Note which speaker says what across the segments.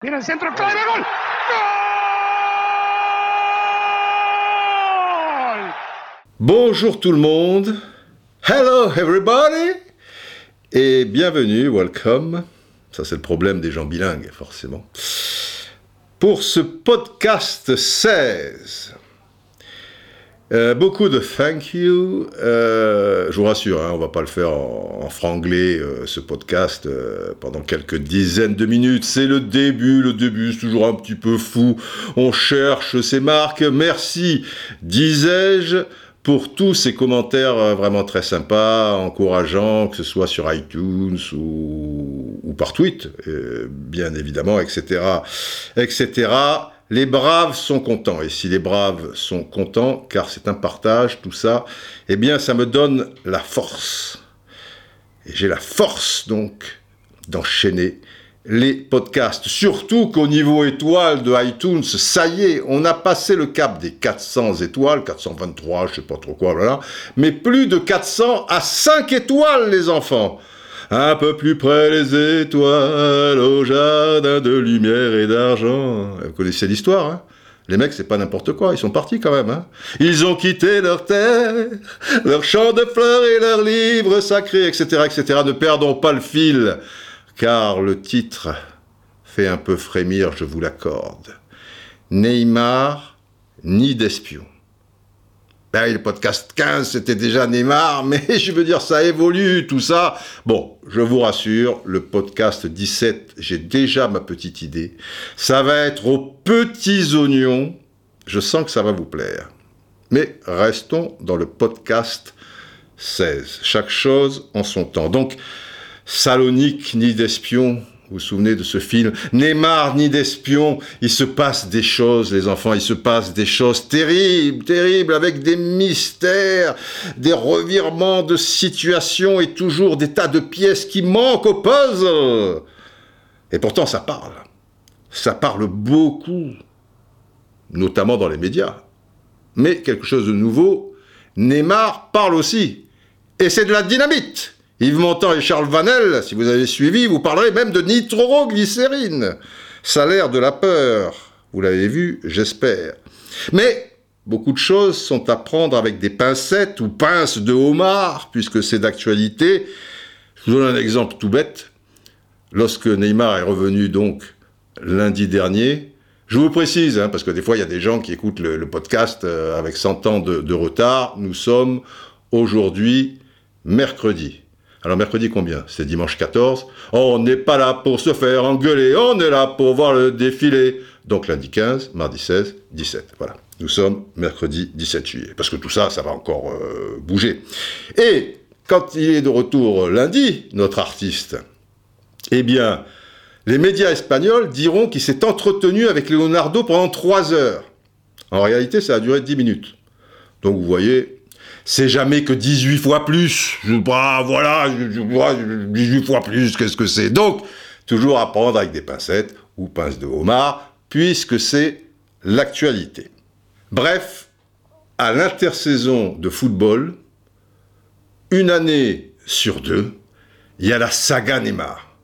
Speaker 1: Tira el centro, clave. ¡Gol!
Speaker 2: Bonjour tout le monde. Hello everybody. Et bienvenue, welcome. Ça c'est le problème des gens bilingues, forcément. Pour ce podcast 16. Euh, beaucoup de thank you. Euh, je vous rassure, hein, on va pas le faire en, franglais, euh, ce podcast, euh, pendant quelques dizaines de minutes. C'est le début, le début, c'est toujours un petit peu fou. On cherche ces marques. Merci, disais-je, pour tous ces commentaires vraiment très sympas, encourageants, que ce soit sur iTunes ou, ou par tweet, bien évidemment, etc., etc. Les braves sont contents. Et si les braves sont contents, car c'est un partage, tout ça, eh bien, ça me donne la force. Et j'ai la force, donc, d'enchaîner les podcasts. Surtout qu'au niveau étoile de iTunes, ça y est, on a passé le cap des 400 étoiles, 423, je sais pas trop quoi, voilà. Mais plus de 400 à 5 étoiles, les enfants. Un peu plus près les étoiles, au jardin de lumière et d'argent. Vous connaissez l'histoire, hein? Les mecs, c'est pas n'importe quoi, ils sont partis quand même. Hein ils ont quitté leur terre, leur champ de fleurs et leurs livres sacrés, etc., etc. Ne perdons pas le fil, car le titre fait un peu frémir, je vous l'accorde. Neymar, ni d'espion. Ben, le podcast 15, c'était déjà Neymar, mais je veux dire, ça évolue, tout ça. Bon, je vous rassure, le podcast 17, j'ai déjà ma petite idée. Ça va être aux petits oignons. Je sens que ça va vous plaire. Mais restons dans le podcast 16. Chaque chose en son temps. Donc, Salonique, ni d'espion, vous vous souvenez de ce film Neymar ni d'espion, il se passe des choses, les enfants, il se passe des choses terribles, terribles, avec des mystères, des revirements de situation et toujours des tas de pièces qui manquent au puzzle. Et pourtant, ça parle. Ça parle beaucoup, notamment dans les médias. Mais quelque chose de nouveau, Neymar parle aussi. Et c'est de la dynamite. Yves Montand et Charles Vanel, si vous avez suivi, vous parlerez même de nitroglycérine. Salaire de la peur. Vous l'avez vu, j'espère. Mais beaucoup de choses sont à prendre avec des pincettes ou pinces de homard, puisque c'est d'actualité. Je vous donne un exemple tout bête. Lorsque Neymar est revenu donc lundi dernier, je vous précise, hein, parce que des fois il y a des gens qui écoutent le, podcast euh, avec 100 ans de retard, nous sommes aujourd'hui mercredi. Alors mercredi combien? C'est dimanche 14. Oh, on n'est pas là pour se faire engueuler, on est là pour voir le défilé. Donc lundi 15, mardi 16, 17. Voilà. Nous sommes mercredi 17 juillet. Parce que tout ça, ça va encore euh, bouger. Et quand il est de retour lundi, notre artiste, eh bien, les médias espagnols diront qu'il s'est entretenu avec Leonardo pendant 3 heures. En réalité, ça a duré 10 minutes. Donc vous voyez, c'est jamais que 18 fois plus. Bah, voilà, je, je, vois 18 fois plus, qu'est-ce que c'est? Donc, toujours à prendre avec des pincettes ou pinces de homard, puisque c'est l'actualité. Bref, à l'intersaison de football, une année sur deux, il y a la saga Neymar.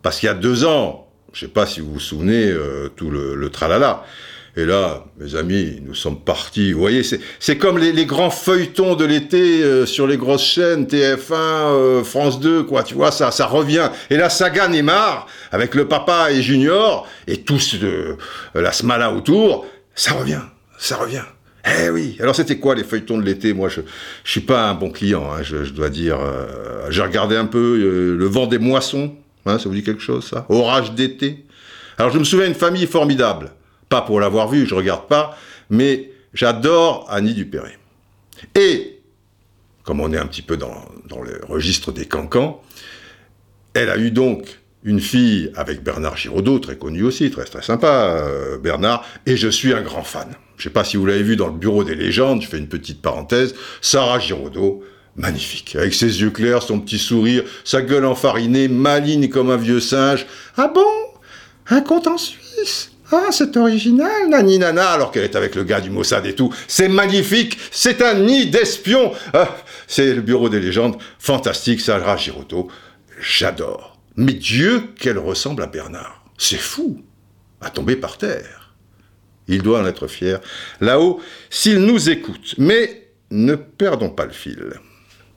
Speaker 2: Parce qu'il y a deux ans, je ne sais pas si vous vous souvenez, euh, tout le tralala, et là, mes amis, nous sommes partis. Vous voyez, c'est comme les, les, grands feuilletons de l'été euh, sur les grosses chaînes, TF1, euh, France 2, quoi. Tu vois, ça, ça revient. Et la saga Neymar, avec le papa et Junior, et tous euh, la smala autour, ça revient, ça revient. Eh oui. Alors c'était quoi les feuilletons de l'été? Moi, je, je suis pas un bon client, hein, je, je, dois dire. Euh, J'ai regardé un peu le vent des moissons. Hein, ça vous dit quelque chose, ça? Orage d'été. Alors je me souviens d'une famille formidable pas pour l'avoir vu, je regarde pas, mais j'adore Annie Dupéré. Et, comme on est un petit peu dans, dans le registre des cancans, elle a eu donc une fille avec Bernard Giraudot, très connu aussi, très très sympa, euh, Bernard, et je suis un grand fan. Je sais pas si vous l'avez vu dans le bureau des légendes, je fais une petite parenthèse, Sarah Giraudot, magnifique, avec ses yeux clairs, son petit sourire, sa gueule enfarinée, maligne comme un vieux singe. Ah bon? Un compte en Suisse? Ah, c'est original, Nani Nana, alors qu'elle est avec le gars du Mossad et tout. C'est magnifique, c'est un nid d'espions. Ah, c'est le bureau des légendes, fantastique, Sarah Giroto. J'adore. Mais Dieu, qu'elle ressemble à Bernard. C'est fou. à tomber par terre. Il doit en être fier. Là-haut, s'il nous écoute. Mais ne perdons pas le fil.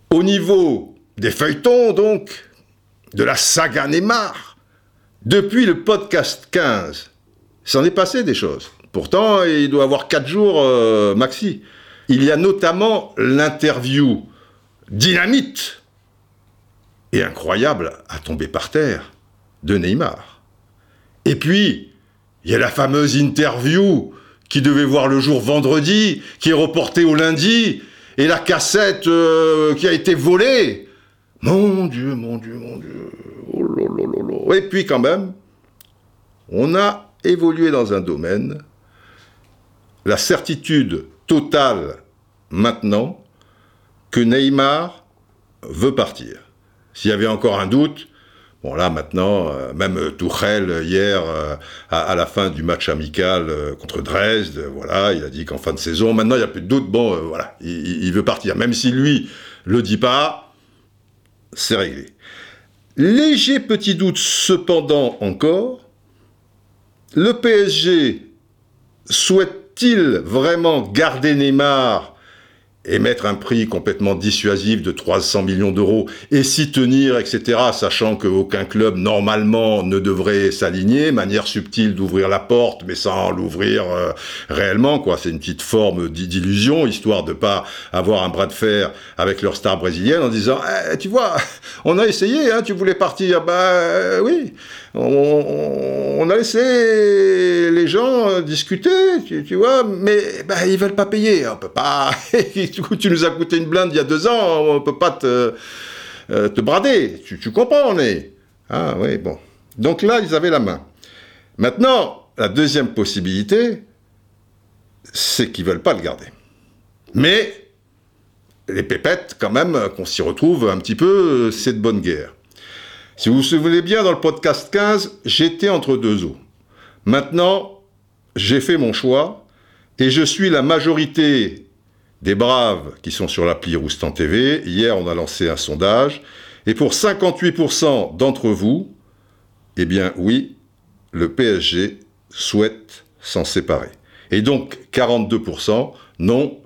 Speaker 2: Au niveau des feuilletons, donc, de la saga Neymar, depuis le podcast 15, s'en est passé des choses. Pourtant, il doit avoir 4 jours euh, maxi. Il y a notamment l'interview dynamite et incroyable à tomber par terre de Neymar. Et puis, il y a la fameuse interview qui devait voir le jour vendredi, qui est reportée au lundi, et la cassette euh, qui a été volée. Mon Dieu, mon Dieu, mon Dieu. Oh et puis quand même, on a évolué dans un domaine, la certitude totale maintenant que Neymar veut partir. S'il y avait encore un doute, Bon là maintenant, euh, même Tuchel hier euh, à, la fin du match amical euh, contre Dresde, voilà, il a dit qu'en fin de saison, maintenant il n'y a plus de doute, bon voilà, il, veut partir. Même si lui le dit pas, c'est réglé. Léger petit doute cependant encore, le PSG souhaite-t-il vraiment garder Neymar et mettre un prix complètement dissuasif de 300 millions d'euros et s'y tenir, etc., sachant qu'aucun club normalement ne devrait s'aligner, manière subtile d'ouvrir la porte, mais sans l'ouvrir euh, réellement, quoi. C'est une petite forme d'illusion, histoire de pas avoir un bras de fer avec leur star brésilienne en disant, eh, tu vois, on a essayé, hein, tu voulais partir, bah euh, oui, on, a laissé les gens euh, discuter, tu, vois, mais bah, ils veulent pas payer, on peut pas. tu nous as coûté une blinde il y a deux ans, on peut pas te, euh, brader. Tu, comprends, on est. Ah oui, bon. Donc là, ils avaient la main. Maintenant, la deuxième possibilité, c'est qu'ils veulent pas le garder. Mais les pépettes, quand même, qu'on s'y retrouve un petit peu, c'est de bonne guerre. Si vous vous souvenez bien, dans le podcast 15, j'étais entre deux eaux. Maintenant, j'ai fait mon choix et je suis la majorité des braves qui sont sur l'appli Roustan TV. Hier, on a lancé un sondage. Et pour 58% d'entre vous, eh bien oui, le PSG souhaite s'en séparer. Et donc 42%, non,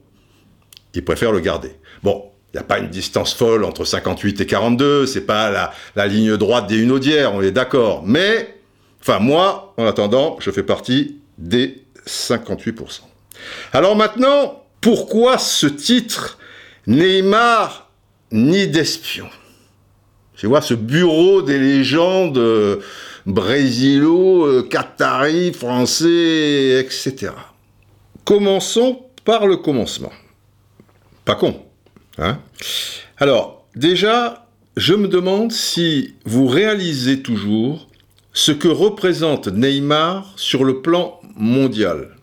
Speaker 2: ils préfèrent le garder. Bon, il n'y a pas une distance folle entre 58 et 42, c'est pas la, ligne droite des Hunaudières, on est d'accord. Mais, enfin moi, en attendant, je fais partie des 58%. Alors maintenant, pourquoi ce titre Neymar ni d'espion? Tu vois, ce bureau des légendes euh, brésilo, euh, français, etc. Commençons par le commencement. Pas con. Hein? Alors, déjà, je me demande si vous réalisez toujours ce que représente Neymar sur le plan mondial.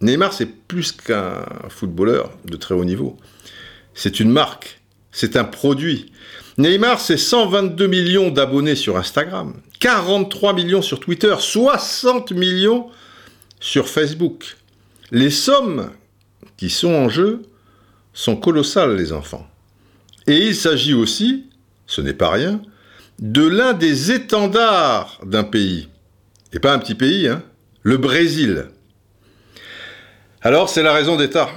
Speaker 2: Neymar, c'est plus qu'un footballeur de très haut niveau. C'est une marque, c'est un produit. Neymar, c'est 122 millions d'abonnés sur Instagram, 43 millions sur Twitter, 60 millions sur Facebook. Les sommes qui sont en jeu sont colossales, les enfants. Et il s'agit aussi, ce n'est pas rien, de l'un des étendards d'un pays. Et pas un petit pays, hein, le Brésil. Alors c'est la raison d'État.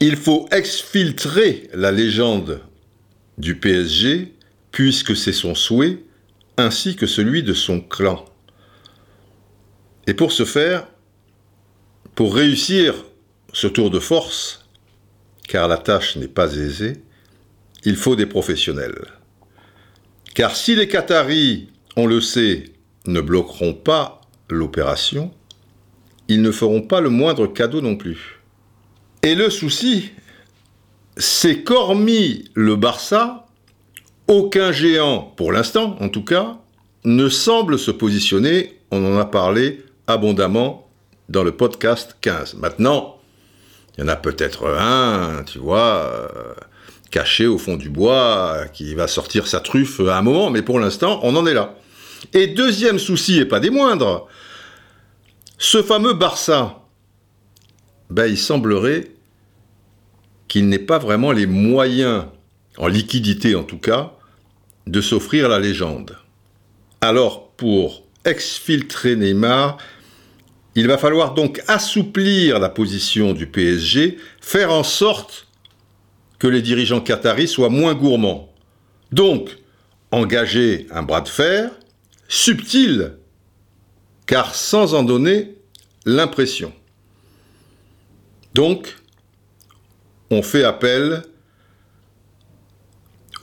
Speaker 2: Il faut exfiltrer la légende du PSG, puisque c'est son souhait, ainsi que celui de son clan. Et pour ce faire, pour réussir ce tour de force, car la tâche n'est pas aisée, il faut des professionnels. Car si les Qataris, on le sait, ne bloqueront pas l'opération, ils ne feront pas le moindre cadeau non plus. Et le souci, c'est qu'hormis le Barça, aucun géant, pour l'instant en tout cas, ne semble se positionner, on en a parlé abondamment dans le podcast 15. Maintenant, il y en a peut-être un, tu vois, euh, caché au fond du bois, qui va sortir sa truffe à un moment, mais pour l'instant, on en est là. Et deuxième souci, et pas des moindres, ce fameux Barça, ben, il semblerait qu'il n'ait pas vraiment les moyens, en liquidité en tout cas, de s'offrir la légende. Alors, pour exfiltrer Neymar, Il va falloir donc assouplir la position du PSG, faire en sorte que les dirigeants qataris soient moins gourmands. Donc, engager un bras de fer subtil, car sans en donner l'impression. Donc, on fait appel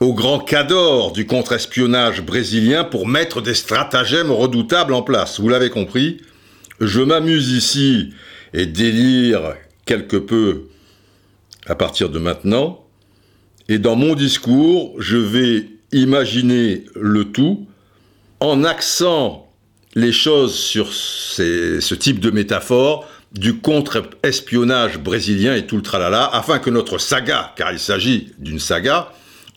Speaker 2: au grand cador du contre-espionnage brésilien pour mettre des stratagèmes redoutables en place. Vous l'avez compris, je m'amuse ici et délire quelque peu à partir de maintenant. Et dans mon discours, je vais imaginer le tout en axant les choses sur ce type de métaphore du contre-espionnage brésilien et tout le tralala, afin que notre saga, car il s'agit d'une saga,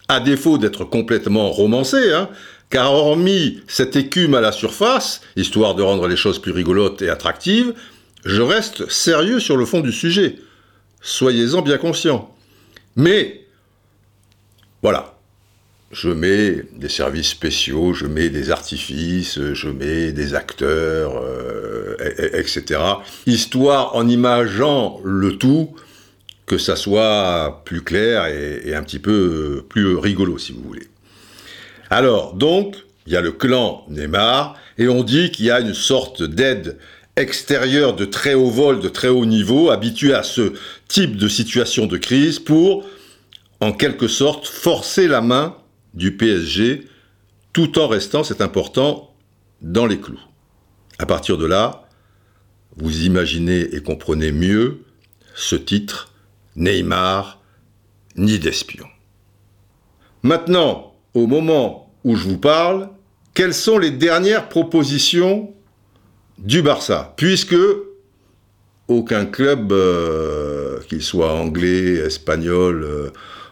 Speaker 2: à défaut d'être complètement romancée, hein, car hormis cette écume à la surface, histoire de rendre les choses plus rigolotes et attractives, je reste sérieux sur le fond du sujet. Soyez-en bien conscients. Mais, voilà, je mets des services spéciaux, je mets des artifices, je mets des acteurs, euh, etc. Histoire, en imageant le tout, que ça soit plus clair et, un petit peu plus rigolo, si vous voulez. Alors, donc, il y a le clan Neymar, et on dit qu'il y a une sorte d'aide extérieure de très haut vol, de très haut niveau, habituée à ce type de situation de crise pour, en quelque sorte, forcer la main du PSG, tout en restant, c'est important, dans les clous. À partir de là, vous imaginez et comprenez mieux ce titre, Neymar, ni d'espion. Maintenant, au moment où je vous parle, quelles sont les dernières propositions du Barça? Puisque aucun club, euh, qu'il soit anglais, espagnol, euh,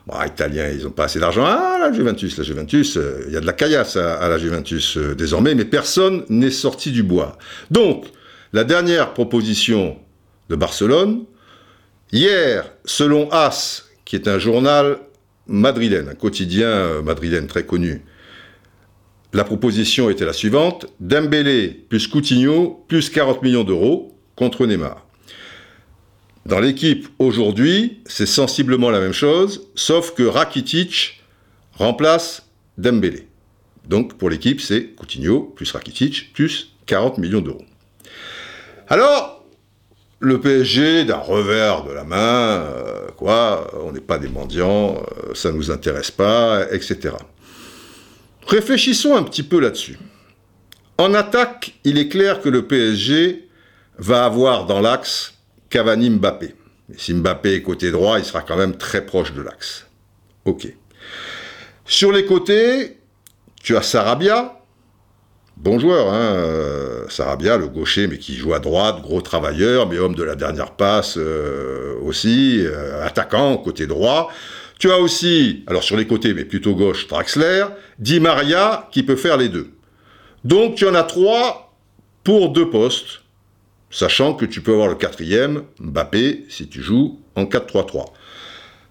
Speaker 2: Bon, Italiens, ils n'ont pas assez d'argent. Ah, la Juventus, la Juventus, euh, il y a de la caillasse à, la Juventus euh, désormais, mais personne n'est sorti du bois. Donc, la dernière proposition de Barcelone, hier, selon As, qui est un journal madrilène, un quotidien euh, madrilène très connu, la proposition était la suivante Dembélé plus Coutinho plus 40 millions d'euros contre Neymar. Dans l'équipe aujourd'hui, c'est sensiblement la même chose, sauf que Rakitic remplace Dembélé. Donc pour l'équipe, c'est Coutinho plus Rakitic plus 40 millions d'euros. Alors, le PSG, d'un revers de la main, euh, quoi, on n'est pas des mendiants, euh, ça ne nous intéresse pas, etc. Réfléchissons un petit peu là-dessus. En attaque, il est clair que le PSG va avoir dans l'axe Cavani Mbappé. si Mbappé est côté droit, il sera quand même très proche de l'axe. Ok. Sur les côtés, tu as Sarabia, bon joueur, hein, euh, Sarabia, le gaucher, mais qui joue à droite, gros travailleur, mais homme de la dernière passe euh, aussi, euh, attaquant côté droit. Tu as aussi, alors sur les côtés, mais plutôt gauche, Draxler, Di Maria, qui peut faire les deux. Donc tu en as trois pour deux postes sachant que tu peux avoir le quatrième, Mbappé, si tu joues en 4-3-3.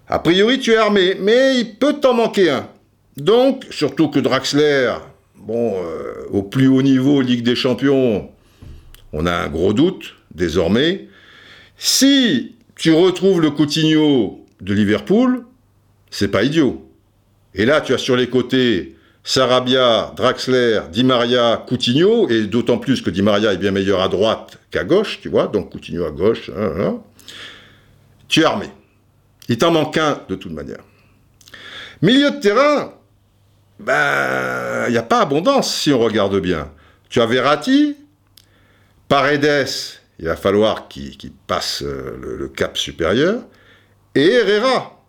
Speaker 2: A priori, tu es armé, mais il peut t'en manquer un. Donc, surtout que Draxler, bon, euh, au plus haut niveau Ligue des Champions, on a un gros doute, désormais. Si tu retrouves le Coutinho de Liverpool, c'est pas idiot. Et là, tu as sur les côtés Sarabia, Draxler, Di Maria, Coutinho, et d'autant plus que Di Maria est bien meilleur à droite qu'à gauche, tu vois, donc Coutinho à gauche, tu es armé. Il t'en manque un de toute manière. Milieu de terrain, ben, il n'y a pas abondance si on regarde bien. Tu as Verratti, Paredes, il va falloir qu'il passe euh, le cap supérieur, et Herrera.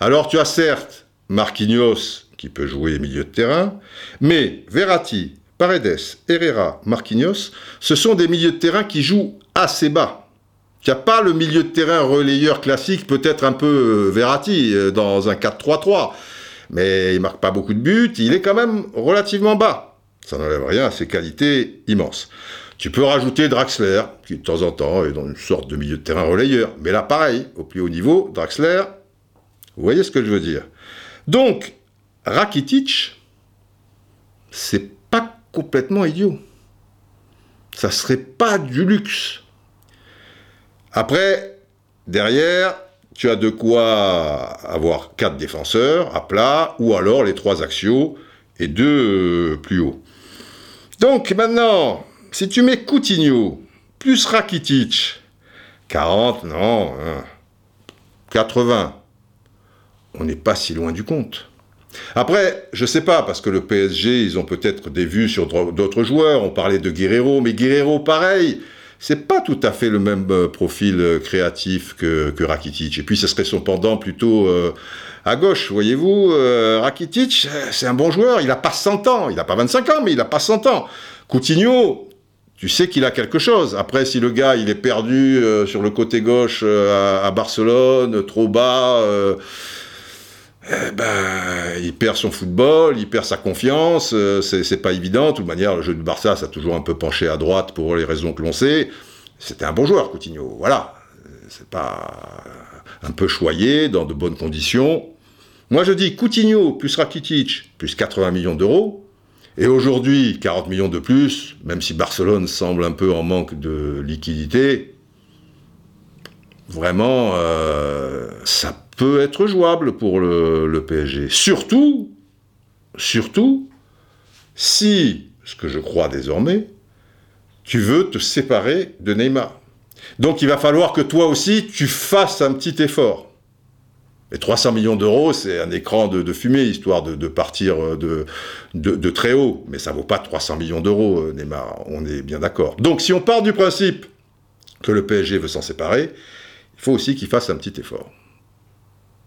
Speaker 2: Alors tu as certes Marquinhos qui peut jouer milieu de terrain, mais Verratti, Paredes, Herrera, Marquinhos, ce sont des milieux de terrain qui jouent assez bas. Il n'y a pas le milieu de terrain relayeur classique, peut-être un peu euh, Verratti euh, dans un 4-3-3, mais il marque pas beaucoup de buts, il est quand même relativement bas. Ça n'enlève rien à ses qualités immenses. Tu peux rajouter Draxler, qui de temps en temps est dans une sorte de milieu de terrain relayeur. Mais là, pareil, au plus haut niveau, Draxler, vous voyez ce que je veux dire. Donc, Rakitic, c'est pas complètement idiot. Ça serait pas du luxe. Après, derrière, tu as de quoi avoir quatre défenseurs à plat, ou alors les trois axiaux et deux euh, plus hauts. Donc maintenant, si tu mets Coutinho plus Rakitic, 40, non, 80, hein, on n'est pas si loin du compte. Après, je sais pas, parce que le PSG, ils ont peut-être des vues sur d'autres joueurs. On parlait de Guerrero, mais Guerrero, pareil, c'est pas tout à fait le même euh, profil euh, créatif que, Rakitic. Et puis, ce serait son pendant plutôt euh, à gauche, voyez-vous. Rakitic, c'est un bon joueur, il a pas 100 ans, il a pas 25 ans, mais il a pas 100 ans. Coutinho, tu sais qu'il a quelque chose. Après, si le gars, il est perdu sur le côté gauche à, Barcelone, trop bas eh ben, il perd son football, il perd sa confiance, euh, c'est pas évident. De toute manière, le jeu de Barça, ça a toujours un peu penché à droite pour les raisons que l'on sait. C'était un bon joueur, Coutinho. Voilà. C'est pas un peu choyé, dans de bonnes conditions. Moi, je dis Coutinho plus Rakitic plus 80 millions d'euros. Et aujourd'hui, 40 millions de plus, même si Barcelone semble un peu en manque de liquidité, vraiment, euh, ça peut être jouable pour le, PSG. Surtout, surtout, si, ce que je crois désormais, tu veux te séparer de Neymar. Donc il va falloir que toi aussi, tu fasses un petit effort. Et 300 millions d'euros, c'est un écran de, fumée, histoire de, partir de, de, très haut. Mais ça vaut pas 300 millions d'euros, euh, Neymar, on est bien d'accord. Donc si on part du principe que le PSG veut s'en séparer, il faut aussi qu'il fasse un petit effort.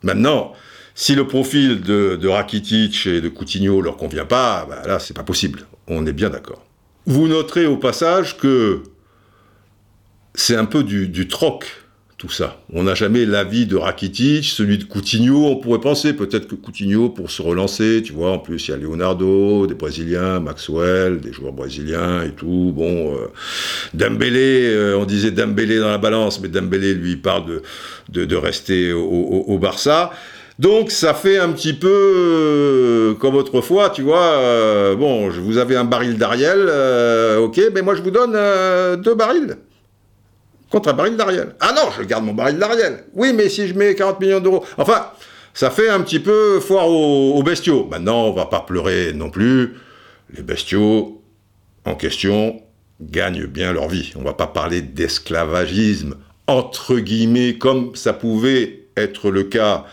Speaker 2: Maintenant, si le profil de, Rakitic et de Coutinho leur convient pas, bah là, c'est pas possible. On est bien d'accord. Vous noterez au passage que c'est un peu du troc ça. On n'a jamais l'avis de Rakitic, celui de Coutinho. On pourrait penser peut-être que Coutinho, pour se relancer, tu vois, en plus il y a Leonardo, des Brésiliens, Maxwell, des joueurs brésiliens et tout. Bon, euh, Dembélé, euh, on disait Dembélé dans la balance, mais Dembélé, lui, parle de, de, rester au, Barça. Donc ça fait un petit peu euh, comme autrefois, tu vois. bon, vous avez un baril d'Ariel, ok, mais moi je vous donne deux barils contre un baril d'Ariel. Ah non, je garde mon baril d'Ariel. Oui, mais si je mets 40 millions d'euros. Enfin, ça fait un petit peu foire aux, bestiaux. Maintenant, on va pas pleurer non plus. Les bestiaux en question gagnent bien leur vie. On va pas parler d'esclavagisme, entre guillemets, comme ça pouvait être le cas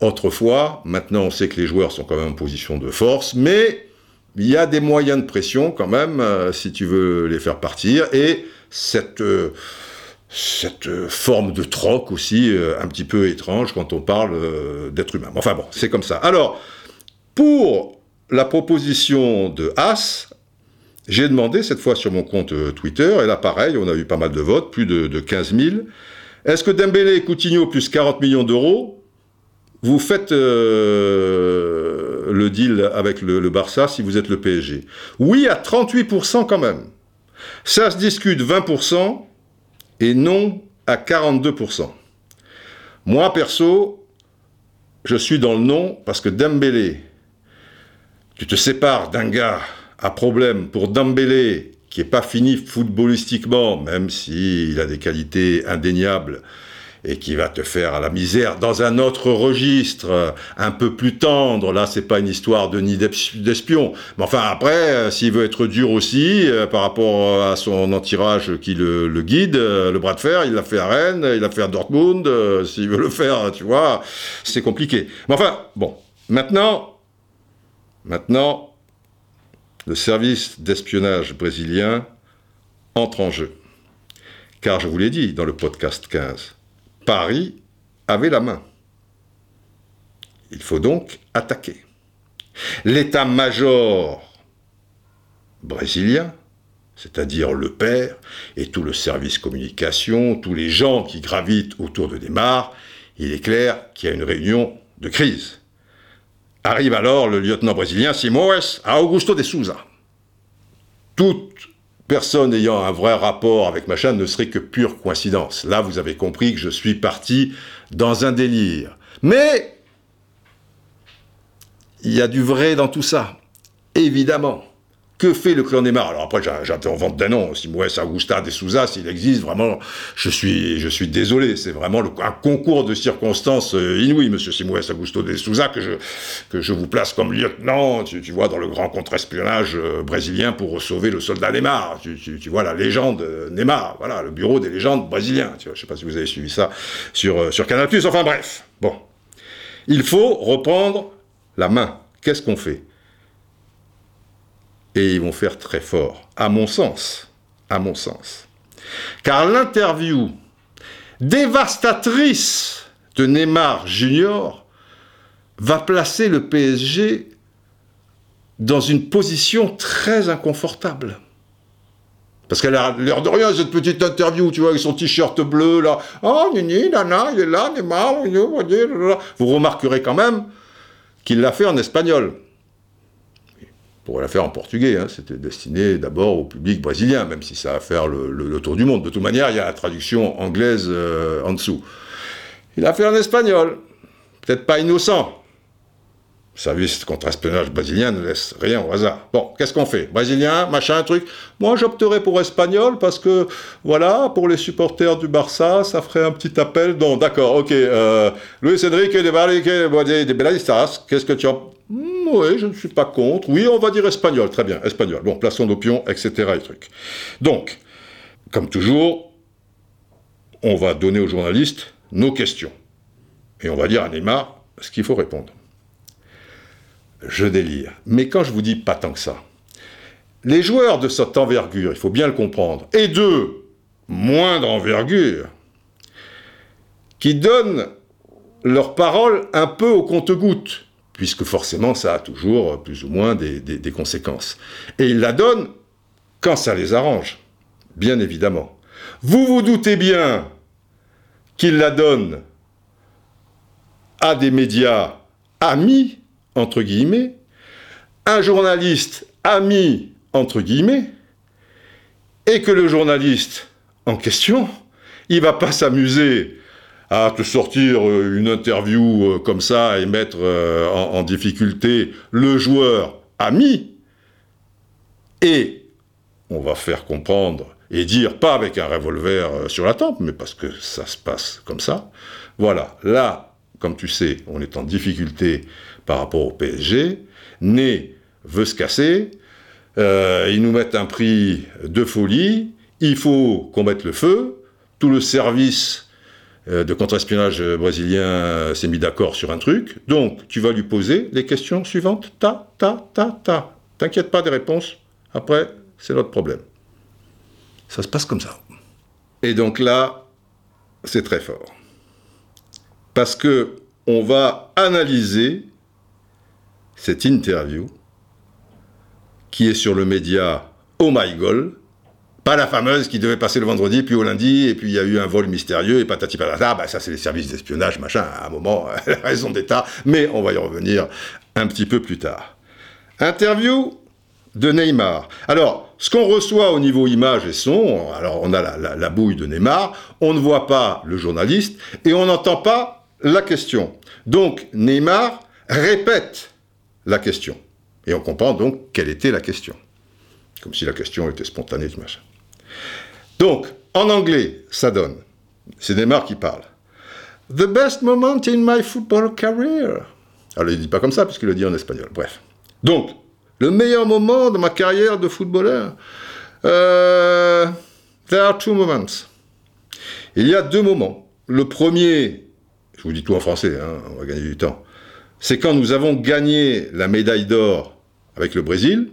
Speaker 2: autrefois. Maintenant, on sait que les joueurs sont quand même en position de force, mais il y a des moyens de pression quand même, euh, si tu veux les faire partir. Et cette... Euh, cette euh, forme de troc aussi euh, un petit peu étrange quand on parle euh, d'être humain. Enfin bon, c'est comme ça. Alors, pour la proposition de Haas, j'ai demandé cette fois sur mon compte Twitter, et là pareil, on a eu pas mal de votes, plus de, 15 000. Est-ce que Dembélé et Coutinho plus 40 millions d'euros, vous faites le deal avec le, le Barça si vous êtes le PSG Oui, à 38% quand même. Ça se discute 20%, et non à 42%. Moi, perso, je suis dans le non parce que Dembélé, tu te sépares d'un gars à problème pour Dembélé qui n'est pas fini footballistiquement, même s'il a des qualités indéniables, et qui va te faire à la misère dans un autre registre, un peu plus tendre. Là, c'est pas une histoire de nid d'espion. Mais enfin, après, euh, s'il veut être dur aussi, euh, par rapport à son entirage qui le, guide, euh, le bras de fer, il l'a fait à Rennes, il l'a fait à Dortmund, s'il veut le faire, tu vois, c'est compliqué. Mais enfin, bon, maintenant, maintenant, le service d'espionnage brésilien entre en jeu. Car je vous l'ai dit dans le podcast 15, Paris avait la main. Il faut donc attaquer. L'état-major brésilien, c'est-à-dire le père et tout le service communication, tous les gens qui gravitent autour de Neymar, il est clair qu'il y a une réunion de crise. Arrive alors le lieutenant brésilien Simões à Augusto de Souza. Personne ayant un vrai rapport avec machin ne serait que pure coïncidence. Là, vous avez compris que je suis parti dans un délire. Mais il y a du vrai dans tout ça, évidemment. Que fait le clan Neymar Alors après, j'invente des noms. Si Augusta de Souza, s'il existe, vraiment, je suis, désolé. C'est vraiment un concours de circonstances euh, inouï, monsieur Simoès Augusto de Souza, que je, que vous place comme lieutenant, tu, vois, dans le grand contre-espionnage euh, brésilien pour sauver le soldat Neymar. Tu, tu, vois la légende euh, Neymar, voilà, le bureau des légendes brésiliens. Tu vois, je sais pas si vous avez suivi ça sur, sur. Enfin bref, bon. Il faut reprendre la main. Qu'est-ce qu'on fait? Et ils vont faire très fort, à mon sens, à mon sens. Car l'interview dévastatrice de Neymar Junior va placer le PSG dans une position très inconfortable. Parce qu'elle a l'air de rien, cette petite interview, tu vois, avec son t-shirt bleu, là. Oh, nini, nana, il est là, Neymar, vous remarquerez quand même qu'il l'a fait en espagnol pourrait la faire en portugais. Hein. C'était destiné d'abord au public brésilien, même si ça va faire le, tour du monde. De toute manière, il y a la traduction anglaise euh, en dessous. Il a fait en espagnol. Peut-être pas innocent. Le service contre-espionnage brésilien ne laisse rien au hasard. Bon, qu'est-ce qu'on fait? Brésilien, machin, truc? Moi, j'opterais pour espagnol parce que, voilà, pour les supporters du Barça, ça ferait un petit appel. Donc, d'accord, ok. Euh, Luis Enrique de de, de qu'est-ce que tu as Oui, je ne suis pas contre. Oui, on va dire espagnol. Très bien, espagnol. Bon, plaçons nos pions, etc. Donc, comme toujours, on va donner aux journalistes nos questions. Et on va dire à Neymar ce qu'il faut répondre. Je délire. Mais quand je vous dis pas tant que ça, les joueurs de cette envergure, il faut bien le comprendre, et de moindre envergure, qui donnent leur parole un peu au compte-gouttes, puisque forcément ça a toujours euh, plus ou moins des, conséquences. Et ils la donnent quand ça les arrange, bien évidemment. Vous vous doutez bien qu'ils la donnent à des médias amis, entre guillemets, un journaliste ami, entre guillemets, et que le journaliste en question, il va pas s'amuser à te sortir euh, une interview euh, comme ça et mettre euh, en, difficulté le joueur ami, et on va faire comprendre et dire, pas avec un revolver sur la tempe, mais parce que ça se passe comme ça. Voilà, là, comme tu sais, on est en difficulté par rapport au PSG. Né veut se casser, ils nous mettent un prix de folie, il faut qu'on mette le feu, tout le service de contre-espionnage brésilien s'est mis d'accord sur un truc. Donc, tu vas lui poser les questions suivantes. Ta, ta, ta, ta. T'inquiète pas des réponses. Après, c'est notre problème. Ça se passe comme ça. Et donc là, c'est très fort. Parce que on va analyser cette interview qui est sur le média Oh My God, pas la fameuse qui devait passer le vendredi, puis au lundi, et puis il y a eu un vol mystérieux, et patati patata, bah ça c'est les services d'espionnage, machin, à un moment, la raison d'État, mais on va y revenir un petit peu plus tard. Interview de Neymar. Alors, ce qu'on reçoit au niveau image et son, alors on a la, bouille de Neymar, on ne voit pas le journaliste, et on n'entend pas la question. Donc, Neymar répète la question. Et on comprend donc quelle était la question. Comme si la question était spontanée, machin. Donc, en anglais, ça donne. C'est Neymar qui parle. The best moment in my football career. Alors, il ne dit pas comme ça, puisqu'il le dit en espagnol. Bref. Donc, le meilleur moment de ma carrière de footballeur. Euh, there are two moments. Il y a deux moments. Le premier, je vous dis tout en français, hein, on va gagner du temps, c'est quand nous avons gagné la médaille d'or avec le Brésil,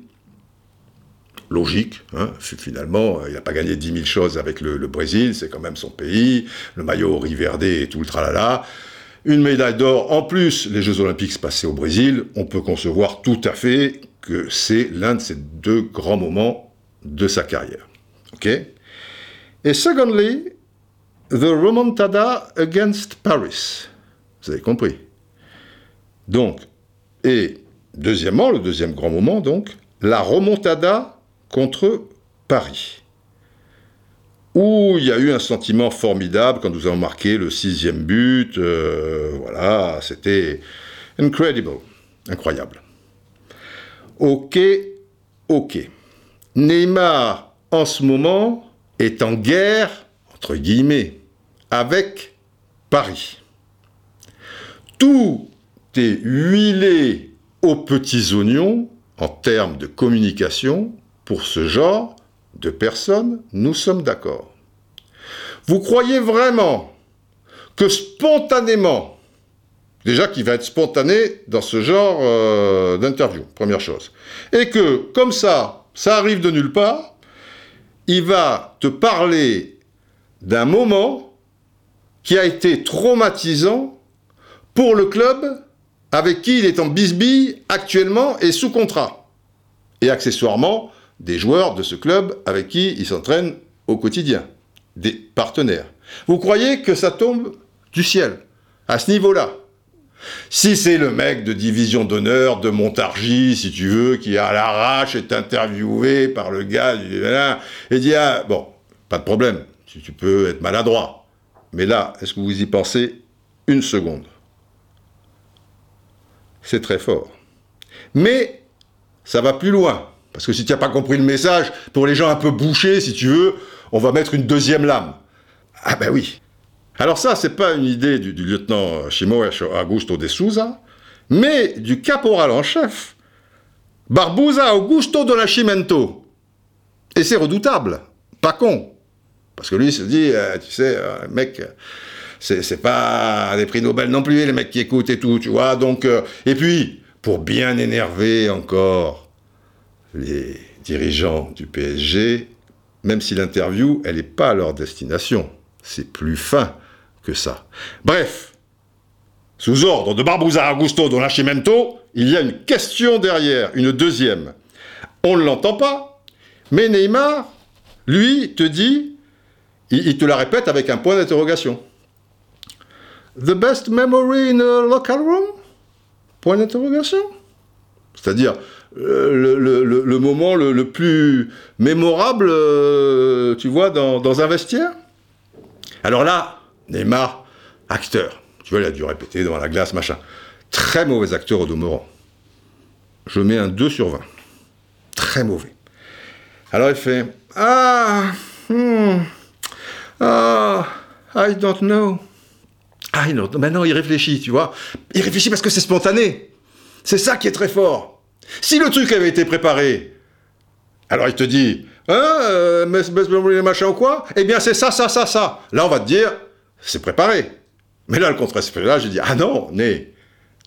Speaker 2: logique. Hein. Finalement, euh, il n'a pas gagné 10 000 choses avec le, Brésil, c'est quand même son pays, le maillot riverdé et tout le tralala. Une médaille d'or, en plus, les Jeux Olympiques se passaient au Brésil, on peut concevoir tout à fait que c'est l'un de ces deux grands moments de sa carrière. OK? Et secondly, the remontada against Paris. Vous avez compris? Donc, et deuxièmement, le deuxième grand moment, donc, la remontada contre Paris, où il y a eu un sentiment formidable quand nous avons marqué le sixième but. Euh, voilà, c'était incredible, incroyable. Ok, ok. Neymar, en ce moment, est en guerre, entre guillemets, avec Paris. Tout est huilé aux petits oignons en termes de communication pour ce genre de personnes, nous sommes d'accord. Vous croyez vraiment que spontanément, déjà qu'il va être spontané dans ce genre euh, d'interview, première chose, et que comme ça, ça arrive de nulle part, il va te parler d'un moment qui a été traumatisant pour le club avec qui il est en bisbille actuellement et sous contrat. Et accessoirement, des joueurs de ce club avec qui il s'entraîne au quotidien, des partenaires. Vous croyez que ça tombe du ciel, à ce niveau-là? Si c'est le mec de division d'honneur de Montargis, si tu veux, qui à l'arrache est interviewé par le gars et dit ah, bon, pas de problème, tu peux être maladroit. Mais là, est-ce que vous y pensez une seconde? C'est très fort. Mais ça va plus loin. Parce que si tu n'as pas compris le message, pour les gens un peu bouchés, si tu veux, on va mettre une deuxième lame. Ah ben oui. Alors ça, c'est pas une idée du, lieutenant Chimo Augusto de Souza, mais du caporal en chef, Barbuza Augusto de Nascimento. Et c'est redoutable, pas con. Parce que lui il se dit, euh, tu sais, euh, mec, c'est pas des prix Nobel non plus, les mecs qui écoutent et tout, tu vois. Donc, euh, et puis, pour bien énerver encore les dirigeants du PSG, même si l'interview, elle n'est pas à leur destination. C'est plus fin que ça. Bref, sous ordre de Barbuza Augusto do Nascimento, il y a une question derrière, une deuxième. On ne l'entend pas, mais Neymar, lui, te dit, il, il te la répète avec un point d'interrogation. The best memory in a local room? Point d'interrogation. C'est-à-dire, le, le, moment le, plus mémorable, euh, tu vois, dans, un vestiaire? Alors là, Neymar, acteur. Tu vois, il a dû répéter devant la glace, machin. Très mauvais acteur au demeurant. Je mets un 2 sur 20. Très mauvais. Alors il fait Ah, hmm, ah, I don't know. Ah, non, maintenant il réfléchit, tu vois. Il réfléchit parce que c'est spontané. C'est ça qui est très fort. Si le truc avait été préparé, alors il te dit, hein, euh, machin ou quoi? Eh bien, c'est ça, ça, ça, ça. Là, on va te dire, c'est préparé. Mais là, le contraste là, j'ai dit, ah non, né,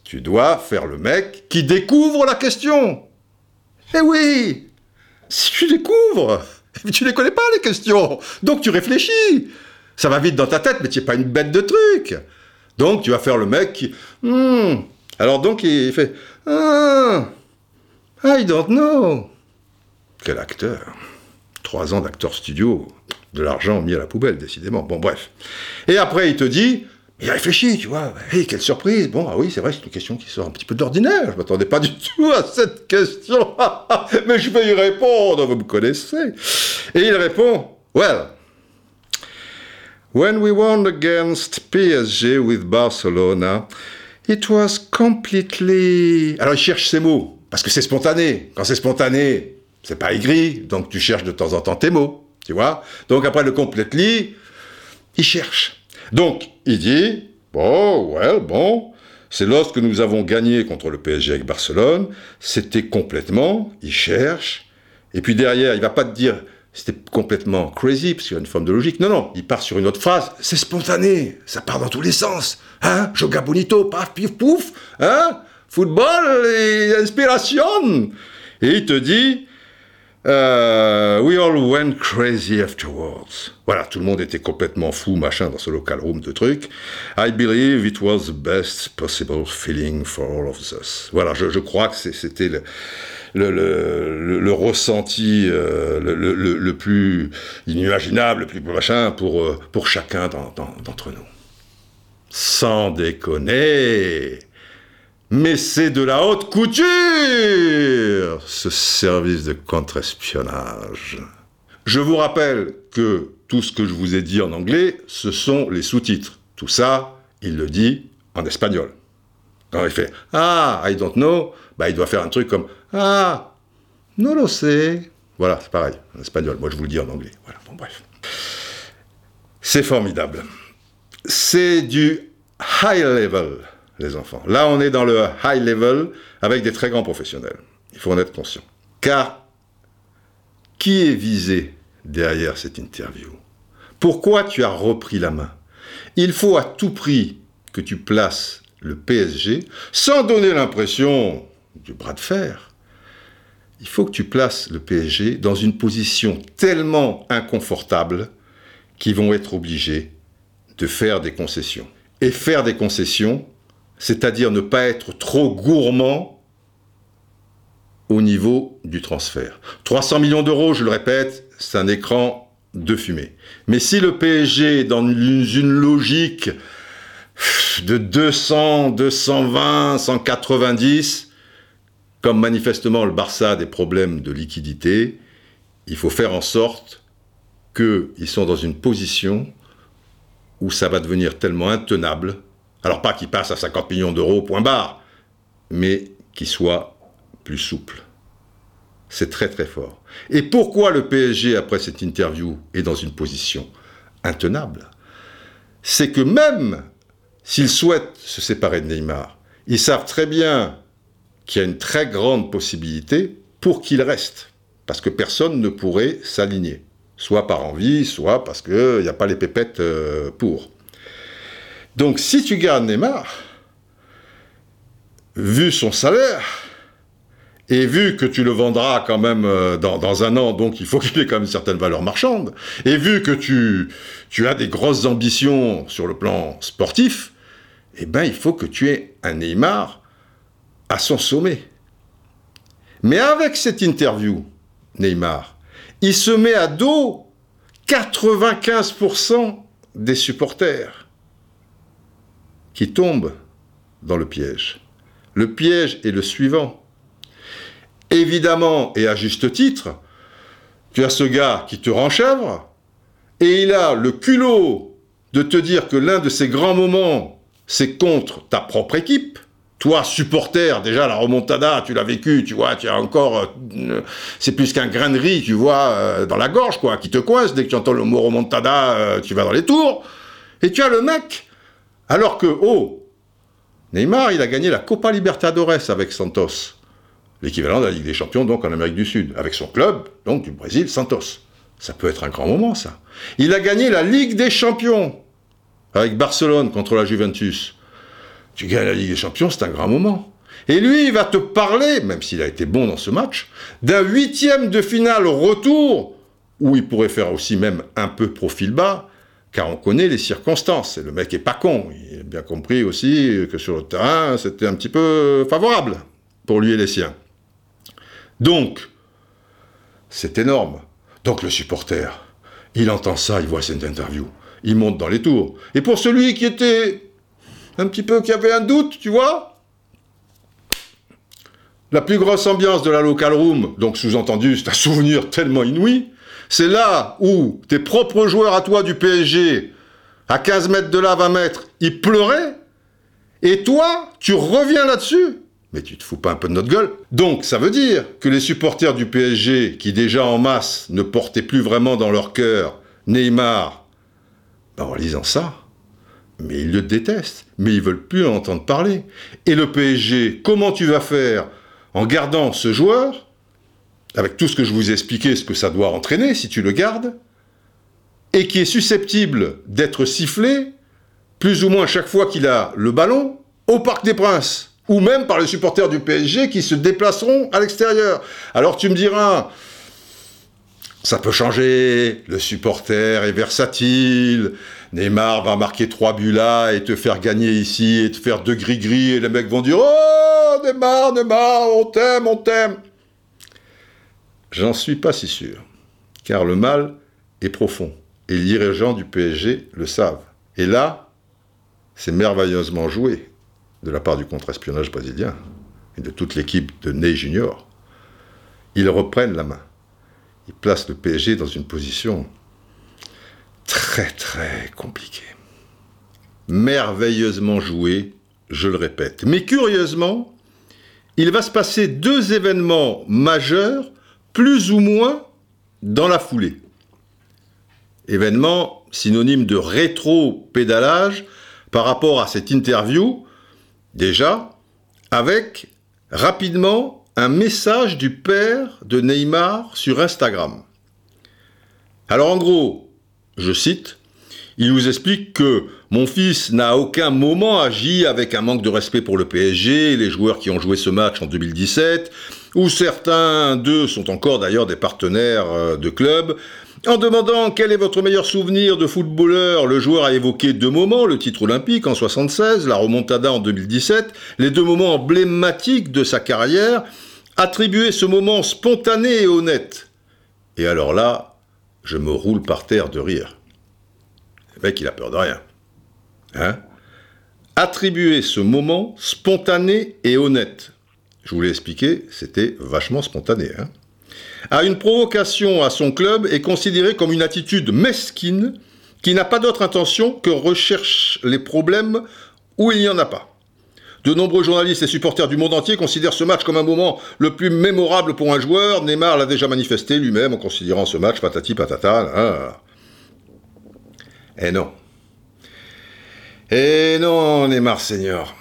Speaker 2: tu dois faire le mec qui découvre la question. Eh oui, si tu découvres, tu ne connais pas les questions, donc tu réfléchis. Ça va vite dans ta tête, mais tu n'es pas une bête de truc. Donc tu vas faire le mec qui... Hmm. Alors donc il fait... Ah, I don't know. Quel acteur. Trois ans d'acteur studio, de l'argent mis à la poubelle, décidément. Bon, bref. Et après, il te dit, il réfléchit, tu vois. Hey, quelle surprise. Bon, ah oui, c'est vrai, c'est une question qui sort un petit peu d'ordinaire. Je m'attendais pas du tout à cette question. Mais je vais y répondre, vous me connaissez. Et il répond, well, when we won against PSG with Barcelona, it was completely... Alors il cherche ses mots. Parce que c'est spontané. Quand c'est spontané, c'est pas aigri, donc tu cherches de temps en temps tes mots, tu vois. Donc après le completely, il cherche. Donc il dit, bon, well, bon, c'est lorsque nous avons gagné contre le PSG avec Barcelone, c'était complètement, il cherche, et puis derrière, il va pas te dire, c'était complètement crazy, parce qu'il y a une forme de logique. Non, non, il part sur une autre phrase. C'est spontané, ça part dans tous les sens. Hein? Joga bonito, paf, pif, pouf. Hein? Football et inspiration. Et il te dit, euh, we all went crazy afterwards. Voilà, tout le monde était complètement fou, machin, dans ce local room de trucs. I believe it was the best possible feeling for all of us. Voilà, je, je crois que c'était le, le, ressenti euh, le, plus inimaginable, le plus machin pour, euh, pour chacun d'entre nous. Sans déconner mais c'est de la haute couture, ce service de contre-espionnage. Je vous rappelle que tout ce que je vous ai dit en anglais, ce sont les sous-titres. Tout ça, il le dit en espagnol. Quand il fait Ah, I don't know, bah, il doit faire un truc comme Ah, No lo sé. Voilà, c'est pareil, en espagnol. Moi, je vous le dis en anglais. Voilà, bon, bref. C'est formidable. C'est du high level, les enfants. Là, on est dans le high level avec des très grands professionnels. Il faut en être conscient. Car qui est visé derrière cette interview? Pourquoi tu as repris la main? Il faut à tout prix que tu places le PSG sans donner l'impression du bras de fer. Il faut que tu places le PSG dans une position tellement inconfortable qu'ils vont être obligés de faire des concessions. Et faire des concessions, c'est-à-dire ne pas être trop gourmand au niveau du transfert. 300 millions d'euros, je le répète, c'est un écran de fumée. Mais si le PSG est dans une logique de 200, 220, 190, comme manifestement le Barça a des problèmes de liquidité, il faut faire en sorte qu'ils sont dans une position où ça va devenir tellement intenable, alors pas qu'ils passent à 50 millions d'euros, point barre, mais qu'ils soient plus souples. C'est très très fort. Et pourquoi le PSG, après cette interview, est dans une position intenable? C'est que même s'ils souhaitent se séparer de Neymar, ils savent très bien qu'il a une très grande possibilité pour qu'il reste, parce que personne ne pourrait s'aligner, soit par envie, soit parce qu'il n'y a pas les pépettes euh, pour. Donc si tu gardes Neymar, vu son salaire, et vu que tu le vendras quand même euh, dans, un an, donc il faut qu'il ait quand même une certaine valeur marchande, et vu que tu, tu as des grosses ambitions sur le plan sportif, eh ben il faut que tu aies un Neymar à son sommet. Mais avec cette interview, Neymar, il se met à dos 95% des supporters qui tombent dans le piège. Le piège est le suivant. Évidemment, et à juste titre, tu as ce gars qui te renchèvre, et il a le culot de te dire que l'un de ses grands moments, c'est contre ta propre équipe. Toi, supporter, déjà la remontada, tu l'as vécu, tu vois, tu as encore, euh, c'est plus qu'un grain de riz, tu vois, euh, dans la gorge, quoi, qui te coince dès que tu entends le mot remontada, euh, tu vas dans les tours. Et tu as le mec, alors que, oh, Neymar, il a gagné la Copa Libertadores avec Santos l'équivalent de la Ligue des Champions, donc en Amérique du Sud, avec son club, donc du Brésil, Santos. Ça peut être un grand moment, ça. Il a gagné la Ligue des Champions avec Barcelone contre la Juventus. Tu gagnes la Ligue des Champions, c'est un grand moment. Et lui, il va te parler, même s'il a été bon dans ce match, d'un huitième de finale retour, où il pourrait faire aussi même un peu profil bas, car on connaît les circonstances. Et le mec est pas con. Il a bien compris aussi que sur le terrain, c'était un petit peu favorable pour lui et les siens. Donc, c'est énorme. Donc le supporter, il entend ça, il voit cette interview, il monte dans les tours. Et pour celui qui était un petit peu, qui avait un doute, tu vois, la plus grosse ambiance de la local room, donc sous-entendu, c'est un souvenir tellement inouï, c'est là où tes propres joueurs à toi du PSG, à 15 mètres de là, 20 mètres, ils pleuraient, et toi, tu reviens là-dessus. Mais tu te fous pas un peu de notre gueule. Donc, ça veut dire que les supporters du PSG, qui déjà en masse ne portaient plus vraiment dans leur cœur Neymar, ben, en lisant ça, mais ils le détestent, mais ils veulent plus en entendre parler. Et le PSG, comment tu vas faire en gardant ce joueur, avec tout ce que je vous ai expliqué, ce que ça doit entraîner si tu le gardes, et qui est susceptible d'être sifflé, plus ou moins chaque fois qu'il a le ballon, au Parc des Princes ou même par les supporters du PSG qui se déplaceront à l'extérieur. Alors tu me diras, ça peut changer, le supporter est versatile, Neymar va marquer trois buts là et te faire gagner ici et te faire deux gris-gris et les mecs vont dire Oh Neymar, Neymar, on t'aime, on t'aime. J'en suis pas si sûr, car le mal est profond et les dirigeants du PSG le savent. Et là, c'est merveilleusement joué de la part du contre-espionnage brésilien et de toute l'équipe de Ney Junior, ils reprennent la main. Ils placent le PSG dans une position très très compliquée. Merveilleusement joué, je le répète. Mais curieusement, il va se passer deux événements majeurs plus ou moins dans la foulée. Événement synonyme de rétro-pédalage par rapport à cette interview, déjà, avec rapidement un message du père de Neymar sur Instagram. Alors en gros, je cite, il nous explique que mon fils n'a à aucun moment agi avec un manque de respect pour le PSG, les joueurs qui ont joué ce match en 2017, où certains d'eux sont encore d'ailleurs des partenaires euh, de club. En demandant quel est votre meilleur souvenir de footballeur, le joueur a évoqué deux moments, le titre olympique en 76, la remontada en 2017, les deux moments emblématiques de sa carrière, attribuer ce moment spontané et honnête. Et alors là, je me roule par terre de rire. Le mec, il a peur de rien. Hein? Attribuer ce moment spontané et honnête. Je vous l'ai expliqué, c'était vachement spontané. Hein à une provocation à son club est considéré comme une attitude mesquine qui n'a pas d'autre intention que recherche les problèmes où il n'y en a pas. De nombreux journalistes et supporters du monde entier considèrent ce match comme un moment le plus mémorable pour un joueur. Neymar l'a déjà manifesté lui-même en considérant ce match patati patata. Hein. Et eh non. Et eh non, Neymar Senior.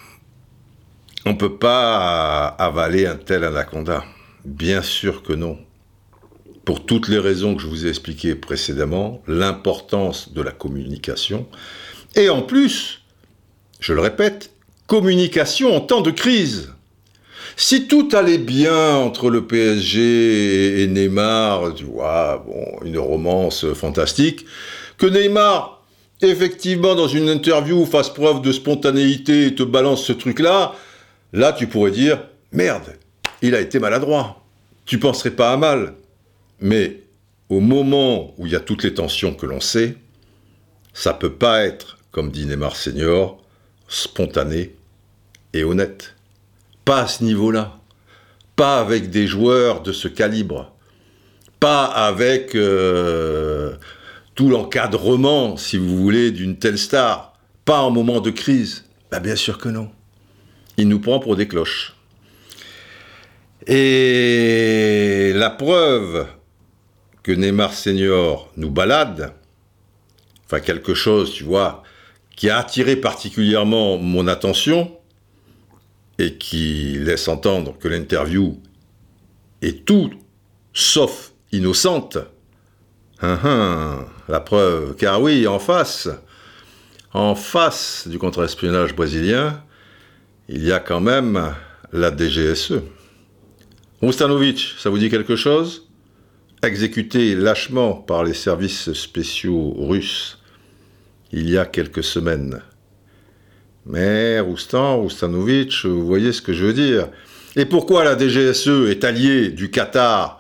Speaker 2: On ne peut pas avaler un tel anaconda. Bien sûr que non. Pour toutes les raisons que je vous ai expliquées précédemment, l'importance de la communication. Et en plus, je le répète, communication en temps de crise. Si tout allait bien entre le PSG et Neymar, tu vois, bon, une romance fantastique, que Neymar, effectivement, dans une interview, fasse preuve de spontanéité et te balance ce truc-là, là, tu pourrais dire, merde, il a été maladroit. Tu penserais pas à mal. Mais au moment où il y a toutes les tensions que l'on sait, ça peut pas être, comme dit Neymar Senior, spontané et honnête. Pas à ce niveau-là. Pas avec des joueurs de ce calibre. Pas avec euh, tout l'encadrement, si vous voulez, d'une telle star. Pas en moment de crise. Bah, bien sûr que non. Il nous prend pour des cloches. Et la preuve que Neymar Senior nous balade, enfin quelque chose, tu vois, qui a attiré particulièrement mon attention et qui laisse entendre que l'interview est tout sauf innocente. Hein, hein, la preuve, car oui, en face, en face du contre-espionnage brésilien, il y a quand même la DGSE. Ustanovic, ça vous dit quelque chose? Exécuté lâchement par les services spéciaux russes il y a quelques semaines. Mais Roustan, Roustanovic, vous voyez ce que je veux dire. Et pourquoi la DGSE est alliée du Qatar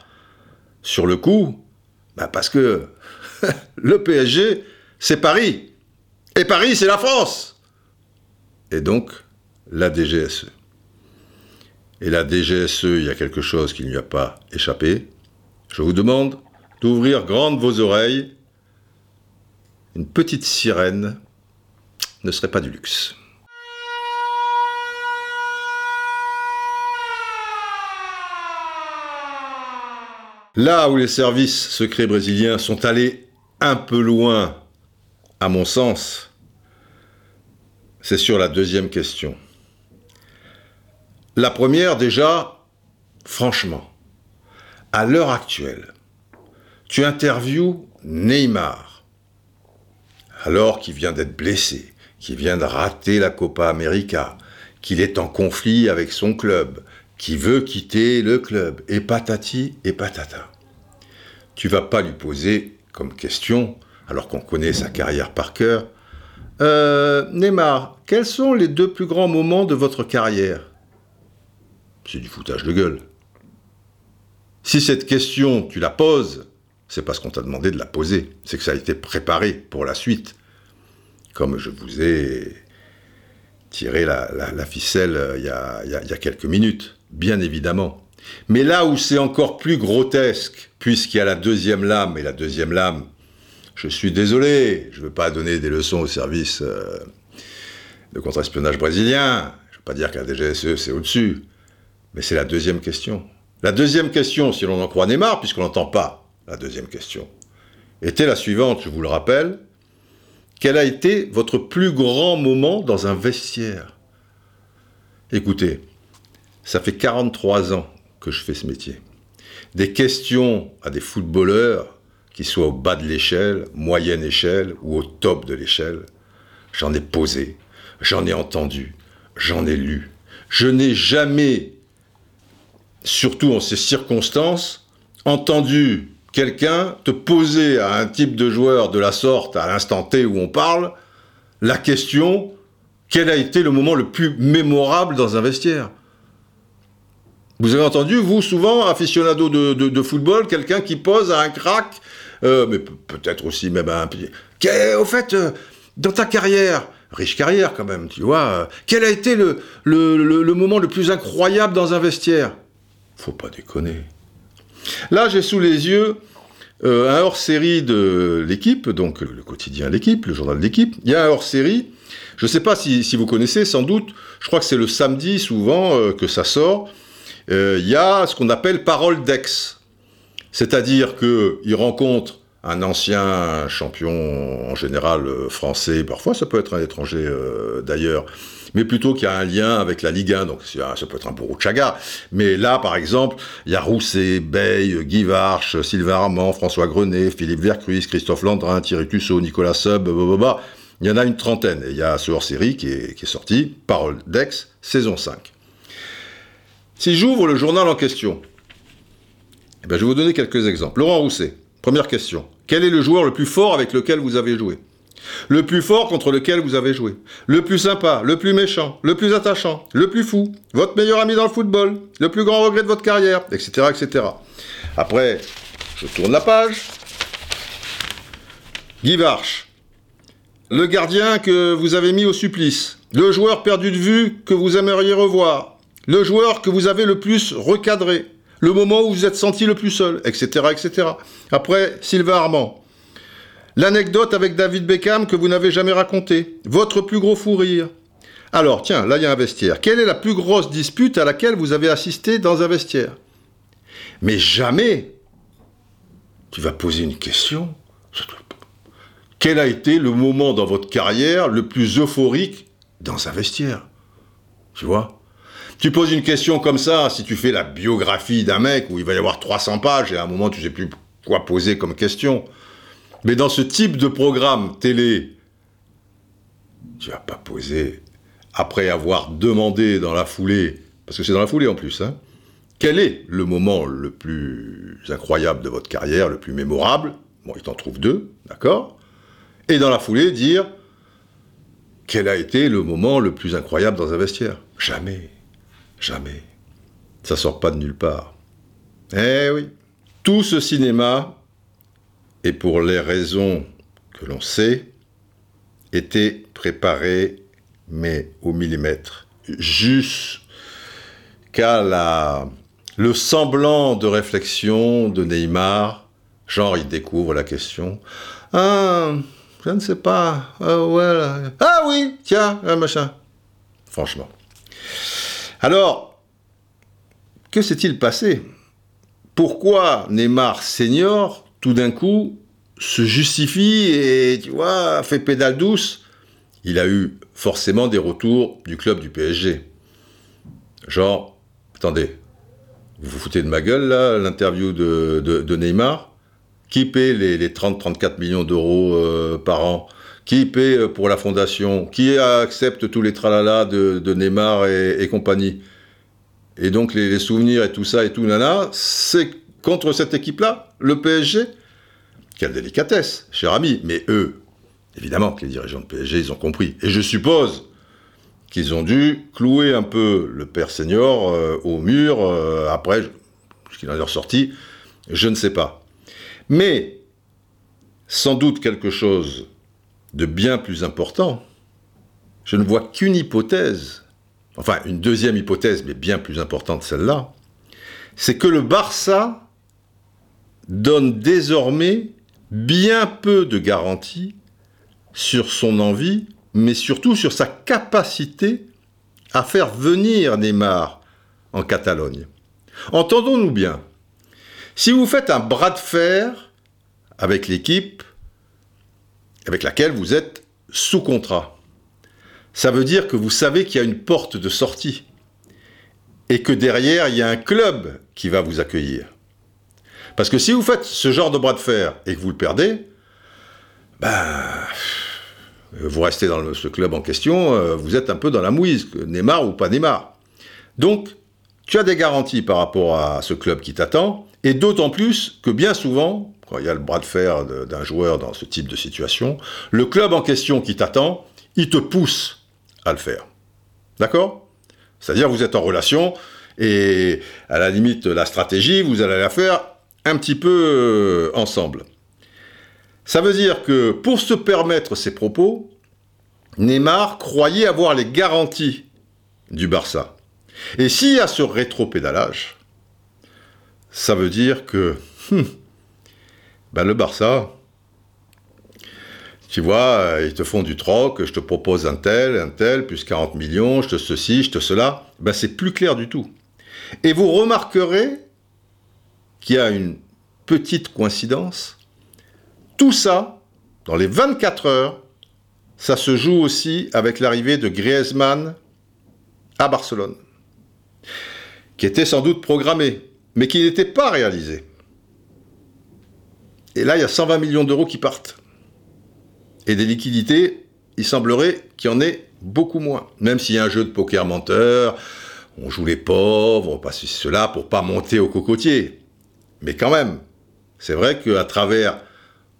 Speaker 2: sur le coup? Bah Parce que le PSG, c'est Paris. Et Paris, c'est la France. Et donc, la DGSE. Et la DGSE, il y a quelque chose qui ne lui a pas échappé. Je vous demande d'ouvrir grandes vos oreilles une petite sirène ne serait pas du luxe. Là où les services secrets brésiliens sont allés un peu loin, à mon sens, c'est sur la deuxième question. La première, déjà, franchement, à l'heure actuelle, tu interviews Neymar, alors qu'il vient d'être blessé, qu'il vient de rater la Copa América, qu'il est en conflit avec son club, qui veut quitter le club, et patati et patata. Tu vas pas lui poser comme question, alors qu'on connaît sa carrière par cœur, euh, Neymar, quels sont les deux plus grands moments de votre carrière? C'est du foutage de gueule. Si cette question, tu la poses, c'est parce qu'on t'a demandé de la poser. C'est que ça a été préparé pour la suite. Comme je vous ai tiré la, ficelle euh, il y, a, quelques minutes, bien évidemment. Mais là où c'est encore plus grotesque, puisqu'il y a la deuxième lame, et la deuxième lame, je suis désolé, je ne veux pas donner des leçons au service euh, de contre-espionnage brésilien, je ne veux pas dire que la DGSE c'est au-dessus, mais c'est la deuxième question. La deuxième question, si l'on en croit Neymar, puisqu'on n'entend pas la deuxième question, était la suivante, je vous le rappelle. Quel a été votre plus grand moment dans un vestiaire? Écoutez, ça fait 43 ans que je fais ce métier. Des questions à des footballeurs, qui soient au bas de l'échelle, moyenne échelle ou au top de l'échelle, j'en ai posé, j'en ai entendu, j'en ai lu. Je n'ai jamais, surtout en ces circonstances, entendu quelqu'un te poser à un type de joueur de la sorte, à l'instant T où on parle, la question quel a été le moment le plus mémorable dans un vestiaire? Vous avez entendu, vous, souvent, aficionado de, football, quelqu'un qui pose à un crack, euh, mais peut-être aussi même à un... Au fait, euh, dans ta carrière, riche carrière quand même, tu vois, euh, quel a été le, le moment le plus incroyable dans un vestiaire? Faut pas déconner. Là, j'ai sous les yeux euh, un hors-série de l'équipe, donc le quotidien L'équipe, le journal de l'équipe. Il y a un hors-série. Je ne sais pas si, vous connaissez, sans doute. Je crois que c'est le samedi souvent euh, que ça sort. Euh, il y a ce qu'on appelle parole d'ex. C'est-à-dire qu'il rencontre un ancien champion en général français, parfois ça peut être un étranger d'ailleurs, mais plutôt qu'il y a un lien avec la Ligue 1, donc ça peut être un Bourou-Chaga. Mais là, par exemple, il y a Rousset, Bay, Guy Varche, Sylvain Armand, François Grenet, Philippe Vercruis, Christophe Landrin, Thierry Tussaud, Nicolas Sub, il y en a une trentaine. Et il y a ce hors-série qui est sorti, Parole d'Ex, saison 5. Si j'ouvre le journal en question, eh ben, je vais vous donner quelques exemples. Laurent Rousset, première question. Quel est le joueur le plus fort avec lequel vous avez joué? Le plus fort contre lequel vous avez joué. Le plus sympa, le plus méchant, le plus attachant, le plus fou, votre meilleur ami dans le football, le plus grand regret de votre carrière, etc. etc. Après, je tourne la page. Guy Varche. Le gardien que vous avez mis au supplice. Le joueur perdu de vue que vous aimeriez revoir. Le joueur que vous avez le plus recadré. Le moment où vous êtes senti le plus seul, etc. etc. Après, Sylvain Armand. L'anecdote avec David Beckham que vous n'avez jamais racontée. Votre plus gros fou rire. Alors, tiens, là, il y a un vestiaire. Quelle est la plus grosse dispute à laquelle vous avez assisté dans un vestiaire? Mais jamais tu vas poser une question. Quel a été le moment dans votre carrière le plus euphorique dans un vestiaire? Tu vois? Tu poses une question comme ça, si tu fais la biographie d'un mec où il va y avoir 300 pages et à un moment tu sais plus quoi poser comme question. Mais dans ce type de programme télé, tu vas pas poser, après avoir demandé dans la foulée, parce que c'est dans la foulée en plus, hein, quel est le moment le plus incroyable de votre carrière, le plus mémorable? Bon, il t'en trouve deux, d'accord? Et dans la foulée, dire quel a été le moment le plus incroyable dans un vestiaire? Jamais, jamais. Ça sort pas de nulle part. Eh oui. Tout ce cinéma et pour les raisons que l'on sait, était préparé, mais au millimètre, jusqu'à la, le semblant de réflexion de Neymar, genre il découvre la question, ah, je ne sais pas, ah, ah oui, tiens, un machin. Franchement. Alors, que s'est-il passé? Pourquoi Neymar senior tout d'un coup, se justifie et, tu vois, fait pédale douce, il a eu forcément des retours du club du PSG. Genre, attendez, vous vous foutez de ma gueule, là, l'interview de, Neymar? Qui paie les, 30-34 millions d'euros euh, par an? Qui paie euh, pour la fondation? Qui accepte tous les tralala de, Neymar et, compagnie? Et donc, les, les, souvenirs et tout ça et tout, nana, c'est contre cette équipe-là, le PSG. Quelle délicatesse, cher ami. Mais eux, évidemment que les dirigeants de PSG, ils ont compris. Et je suppose qu'ils ont dû clouer un peu le père senior euh, au mur. Euh, après, ce qu'il en est ressorti, je ne sais pas. Mais, sans doute quelque chose de bien plus important, je ne vois qu'une hypothèse, enfin une deuxième hypothèse, mais bien plus importante celle-là, c'est que le Barça donne désormais bien peu de garanties sur son envie, mais surtout sur sa capacité à faire venir Neymar en Catalogne. Entendons-nous bien. Si vous faites un bras de fer avec l'équipe avec laquelle vous êtes sous contrat, ça veut dire que vous savez qu'il y a une porte de sortie et que derrière, il y a un club qui va vous accueillir. Parce que si vous faites ce genre de bras de fer et que vous le perdez, ben, vous restez dans ce club en question, euh, vous êtes un peu dans la mouise, Neymar ou pas Neymar. Donc, tu as des garanties par rapport à ce club qui t'attend, et d'autant plus que bien souvent, quand il y a le bras de fer d'un joueur dans ce type de situation, le club en question qui t'attend, il te pousse à le faire. D'accord? C'est-à-dire vous êtes en relation et à la limite la stratégie, vous allez la faire un petit peu euh, ensemble. Ça veut dire que pour se permettre ces propos, Neymar croyait avoir les garanties du Barça. Et s'il y a ce rétro-pédalage, ça veut dire que hmm, ben le Barça, tu vois, euh, ils te font du troc, je te propose un tel, un tel, plus 40 millions, je te ceci, je te cela, ben c'est plus clair du tout. Et vous remarquerez qu'il y a une petite coïncidence. Tout ça, dans les 24 heures, ça se joue aussi avec l'arrivée de Griezmann à Barcelone, qui était sans doute programmé, mais qui n'était pas réalisé. Et là, il y a 120 millions d'euros qui partent. Et des liquidités, il semblerait qu'il y en ait beaucoup moins. Même s'il y a un jeu de poker menteur, on joue les pauvres, on passe cela pour pas monter au cocotier. Mais quand même, c'est vrai qu'à travers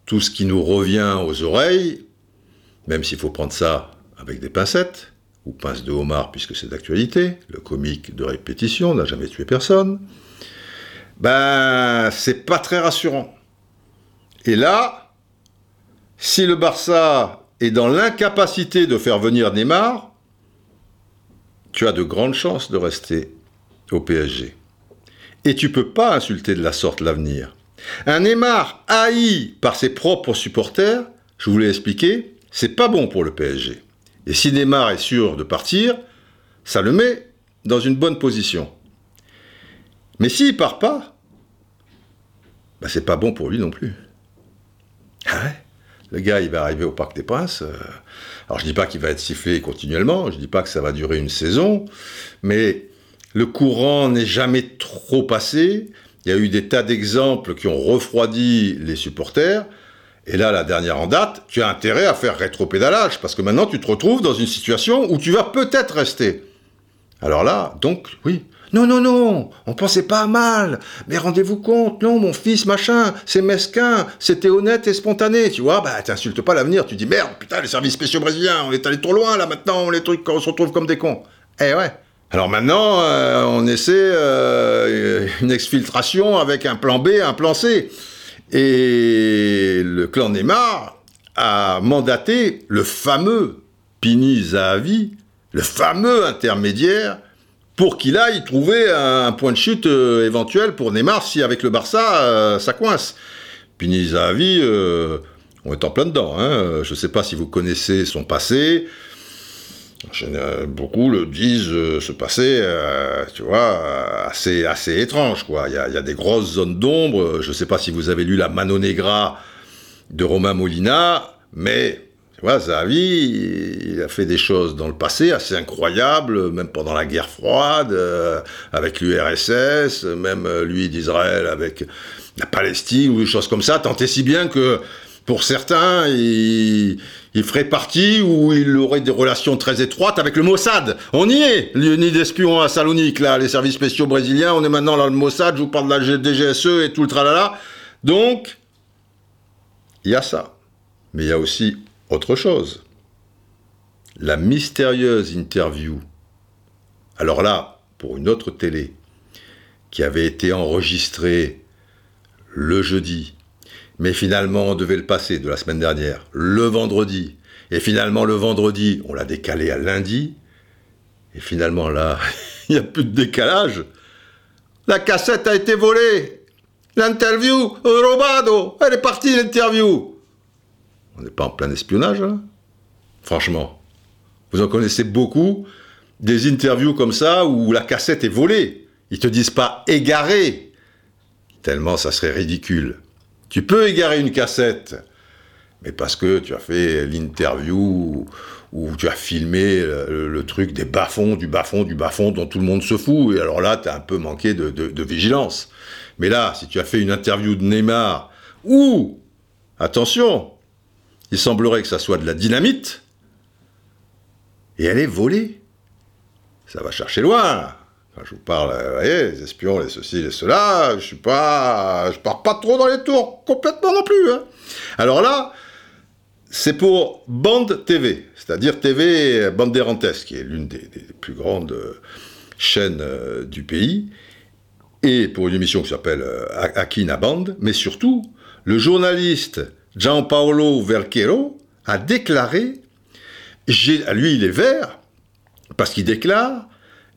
Speaker 2: tout ce qui nous revient aux oreilles, même s'il faut prendre ça avec des pincettes, ou pince de homard puisque c'est d'actualité, le comique de répétition n'a jamais tué personne, ben c'est pas très rassurant. Et là, si le Barça est dans l'incapacité de faire venir Neymar, tu as de grandes chances de rester au PSG. Et tu peux pas insulter de la sorte l'avenir. Un Neymar haï par ses propres supporters, je vous l'ai expliqué, c'est pas bon pour le PSG. Et si Neymar est sûr de partir, ça le met dans une bonne position. Mais s'il part pas, bah c'est pas bon pour lui non plus. Ah ouais? Le gars, il va arriver au Parc des Princes. Euh, alors, je dis pas qu'il va être sifflé continuellement, je dis pas que ça va durer une saison, mais le courant n'est jamais trop passé. Il y a eu des tas d'exemples qui ont refroidi les supporters. Et là, la dernière en date, tu as intérêt à faire rétro-pédalage, parce que maintenant, tu te retrouves dans une situation où tu vas peut-être rester. Alors là, donc, oui, non, non, non, on pensait pas mal. Mais rendez-vous compte, non, mon fils, machin, c'est mesquin, c'était honnête et spontané, tu vois. Bah, t'insultes pas l'avenir, tu dis merde, putain, les services spéciaux brésiliens, on est allé trop loin là maintenant, les trucs, on se retrouve comme des cons. Eh ouais. Alors maintenant, euh, on essaie euh, une exfiltration avec un plan B, un plan C. Et le clan Neymar a mandaté le fameux Pini Zahavi, le fameux intermédiaire pour qu'il aille trouver un point de chute euh, éventuel pour Neymar si avec le Barça ça coince. Pini Zahavi, on est en plein dedans. Hein. Je ne sais pas si vous connaissez son passé. Beaucoup le disent ce passé, tu vois, assez, assez étrange. Quoi. Il, y a, des grosses zones d'ombre. Je ne sais pas si vous avez lu la Mano Negra de Romain Molina, mais tu vois, Zahavi, il a fait des choses dans le passé assez incroyables, même pendant la guerre froide, euh, avec l'URSS, même euh, lui d'Israël avec la Palestine, ou des choses comme ça, tant et si bien que pour certains, il, ferait partie ou il aurait des relations très étroites avec le Mossad. On y est, l'unité d'espions à Salonique, là, les services spéciaux brésiliens, on est maintenant dans le Mossad, je vous parle de la DGSE et tout le tralala. Donc, il y a ça. Mais il y a aussi autre chose. La mystérieuse interview, alors là, pour une autre télé, qui avait été enregistrée le jeudi, mais finalement on devait le passer de la semaine dernière, le vendredi, et finalement le vendredi, on l'a décalé à lundi, et finalement là, il n'y a plus de décalage. La cassette a été volée. L'interview, robado, elle est partie l'interview. On n'est pas en plein espionnage, hein Franchement. Vous en connaissez beaucoup, des interviews comme ça où la cassette est volée. Ils te disent pas égarer, tellement ça serait ridicule. Tu peux égarer une cassette, mais parce que tu as fait l'interview où tu as filmé le, truc des bas-fonds, du bas-fond, du bas-fond dont tout le monde se fout, et alors là, tu as un peu manqué de, vigilance. Mais là, si tu as fait une interview de Neymar, ou, attention, il semblerait que ça soit de la dynamite, et elle est volée. Ça va chercher loin. Je vous parle, vous voyez, les espions, les ceci, les cela, je suis pas, je pars pas trop dans les tours complètement non plus. Hein. Alors là, c'est pour Bande TV, c'est-à-dire TV Bandeirantes, qui est l'une des, plus grandes euh, chaînes euh, du pays, et pour une émission qui s'appelle euh, Akina Band, mais surtout, le journaliste Gianpaolo Verquero a déclaré, lui il est vert, parce qu'il déclare,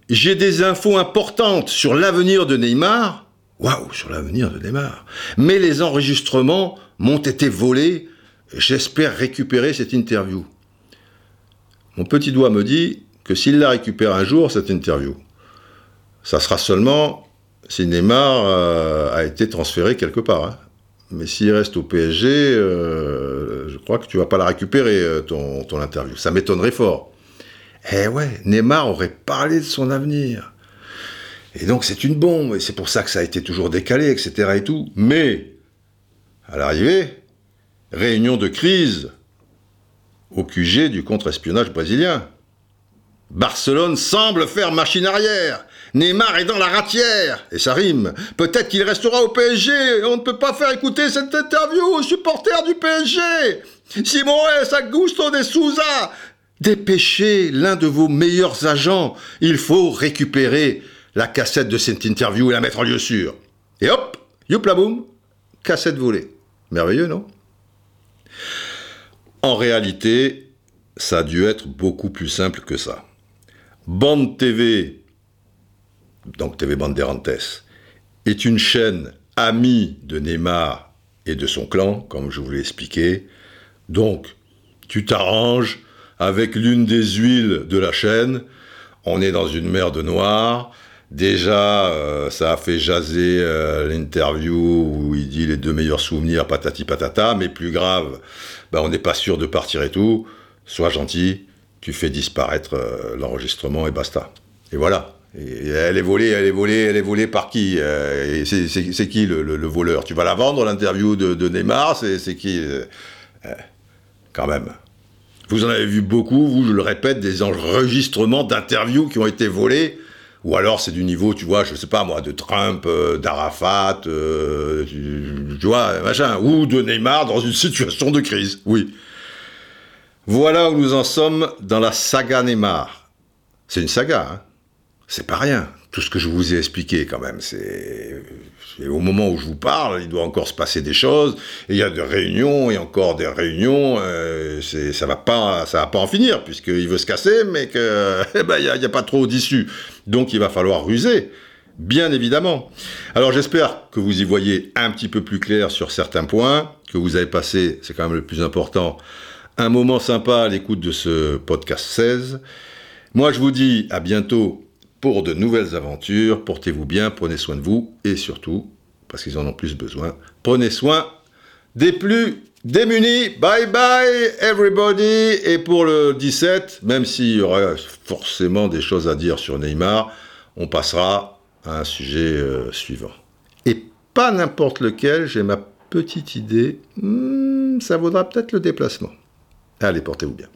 Speaker 2: j'ai des infos importantes sur l'avenir de Neymar, waouh, sur l'avenir de Neymar, mais les enregistrements m'ont été volés, j'espère récupérer cette interview. Mon petit doigt me dit que s'il la récupère un jour, cette interview, ça sera seulement si Neymar euh, a été transféré quelque part. Hein. Mais s'il reste au PSG, euh, je crois que tu vas pas la récupérer, euh, ton interview. Ça m'étonnerait fort. Eh ouais, Neymar aurait parlé de son avenir. Et donc c'est une bombe, et c'est pour ça que ça a été toujours décalé, etc. et tout. Mais, à l'arrivée, réunion de crise au QG du contre-espionnage brésilien. Barcelone semble faire machine arrière. Neymar est dans la ratière, et ça rime. Peut-être qu'il restera au PSG, on ne peut pas faire écouter cette interview aux supporters du PSG. Simon S. Augusto de Souza, dépêchez l'un de vos meilleurs agents. Il faut récupérer la cassette de cette interview et la mettre en lieu sûr. Et hop, youpla boum, cassette volée. Merveilleux, non? En réalité, ça a dû être beaucoup plus simple que ça. Bande TV donc TV Banderantes, est une chaîne amie de Neymar et de son clan, comme je vous l'ai expliqué. Donc, tu t'arranges avec l'une des huiles de la chaîne. On est dans une mer de noir. Déjà, euh, ça a fait jaser euh, l'interview où il dit les deux meilleurs souvenirs, patati patata, mais plus grave, bah, on n'est pas sûr de partir et tout. Sois gentil, tu fais disparaître euh, l'enregistrement et basta. Et voilà elle est volée, elle est volée, elle est volée par qui C'est qui le, voleur? Tu vas la vendre, l'interview de, Neymar? C'est qui Quand même. Vous en avez vu beaucoup, vous, je le répète, des enregistrements d'interviews qui ont été volés. Ou alors c'est du niveau, tu vois, je sais pas moi, de Trump, d'Arafat, tu, vois, machin, ou de Neymar dans une situation de crise, oui. Voilà où nous en sommes dans la saga Neymar. C'est une saga, hein c'est pas rien. Tout ce que je vous ai expliqué, quand même, c'est au moment où je vous parle, il doit encore se passer des choses. Et il y a des réunions et encore des réunions. Euh, ça va pas, ça va pas en finir puisqu'il veut se casser, mais que eh ben, il n'y a, pas trop d'issue. Donc il va falloir ruser. Bien évidemment. Alors j'espère que vous y voyez un petit peu plus clair sur certains points, que vous avez passé, c'est quand même le plus important, un moment sympa à l'écoute de ce podcast 16. Moi je vous dis à bientôt pour de nouvelles aventures. Portez-vous bien, prenez soin de vous et surtout, parce qu'ils en ont plus besoin, prenez soin des plus démunis. Bye bye everybody. Et pour le 17, même s'il y aura forcément des choses à dire sur Neymar, on passera à un sujet euh, suivant. Et pas n'importe lequel, j'ai ma petite idée. Hmm, ça vaudra peut-être le déplacement. Allez, portez-vous bien.